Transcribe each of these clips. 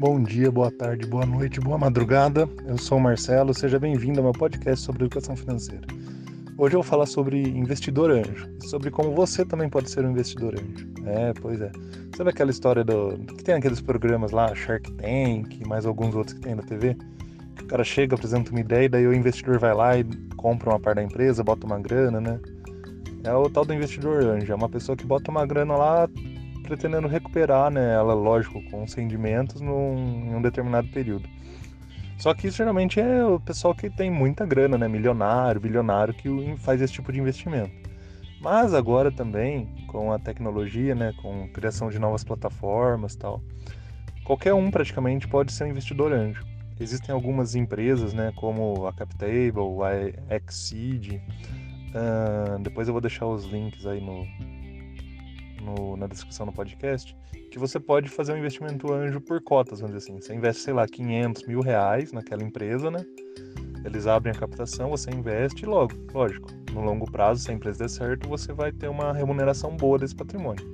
Bom dia, boa tarde, boa noite, boa madrugada. Eu sou o Marcelo, seja bem-vindo ao meu podcast sobre educação financeira. Hoje eu vou falar sobre investidor anjo sobre como você também pode ser um investidor anjo. É, pois é. Sabe aquela história do que tem aqueles programas lá, Shark Tank mais alguns outros que tem na TV? Que o cara chega, apresenta uma ideia e daí o investidor vai lá e compra uma parte da empresa, bota uma grana, né? É o tal do investidor anjo, é uma pessoa que bota uma grana lá pretendendo recuperar né, ela, lógico, com os rendimentos num, em um determinado período. Só que isso geralmente é o pessoal que tem muita grana, né, milionário, bilionário, que faz esse tipo de investimento. Mas agora também, com a tecnologia, né, com criação de novas plataformas tal, qualquer um praticamente pode ser um investidor anjo. Existem algumas empresas, né, como a CapTable, a Exceed, uh, depois eu vou deixar os links aí no, no, na descrição do podcast, que você pode fazer um investimento anjo por cotas, vamos dizer assim. Você investe, sei lá, 500 mil reais naquela empresa, né? Eles abrem a captação, você investe e logo, lógico, no longo prazo, se a empresa der certo, você vai ter uma remuneração boa desse patrimônio.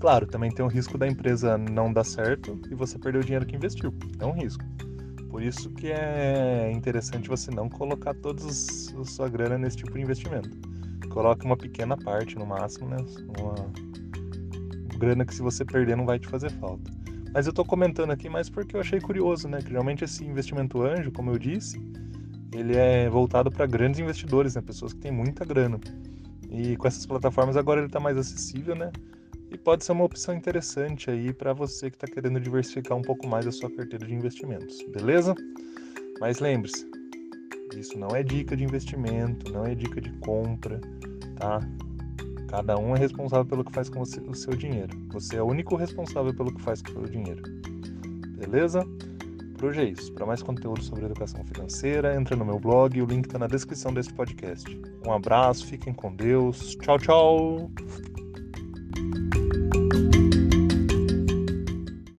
Claro, também tem o risco da empresa não dar certo e você perder o dinheiro que investiu. É um risco. Por isso que é interessante você não colocar toda a sua grana nesse tipo de investimento coloque uma pequena parte no máximo, né? Uma grana que se você perder não vai te fazer falta. Mas eu tô comentando aqui mais porque eu achei curioso, né? Que realmente esse investimento anjo, como eu disse, ele é voltado para grandes investidores, né? Pessoas que têm muita grana. E com essas plataformas agora ele está mais acessível, né? E pode ser uma opção interessante aí para você que está querendo diversificar um pouco mais a sua carteira de investimentos, beleza? Mas lembre-se, isso não é dica de investimento, não é dica de compra, tá? Cada um é responsável pelo que faz com você, o seu dinheiro. Você é o único responsável pelo que faz com o seu dinheiro. Beleza? Por hoje é isso. Para mais conteúdo sobre educação financeira, entra no meu blog, o link está na descrição desse podcast. Um abraço, fiquem com Deus. Tchau, tchau!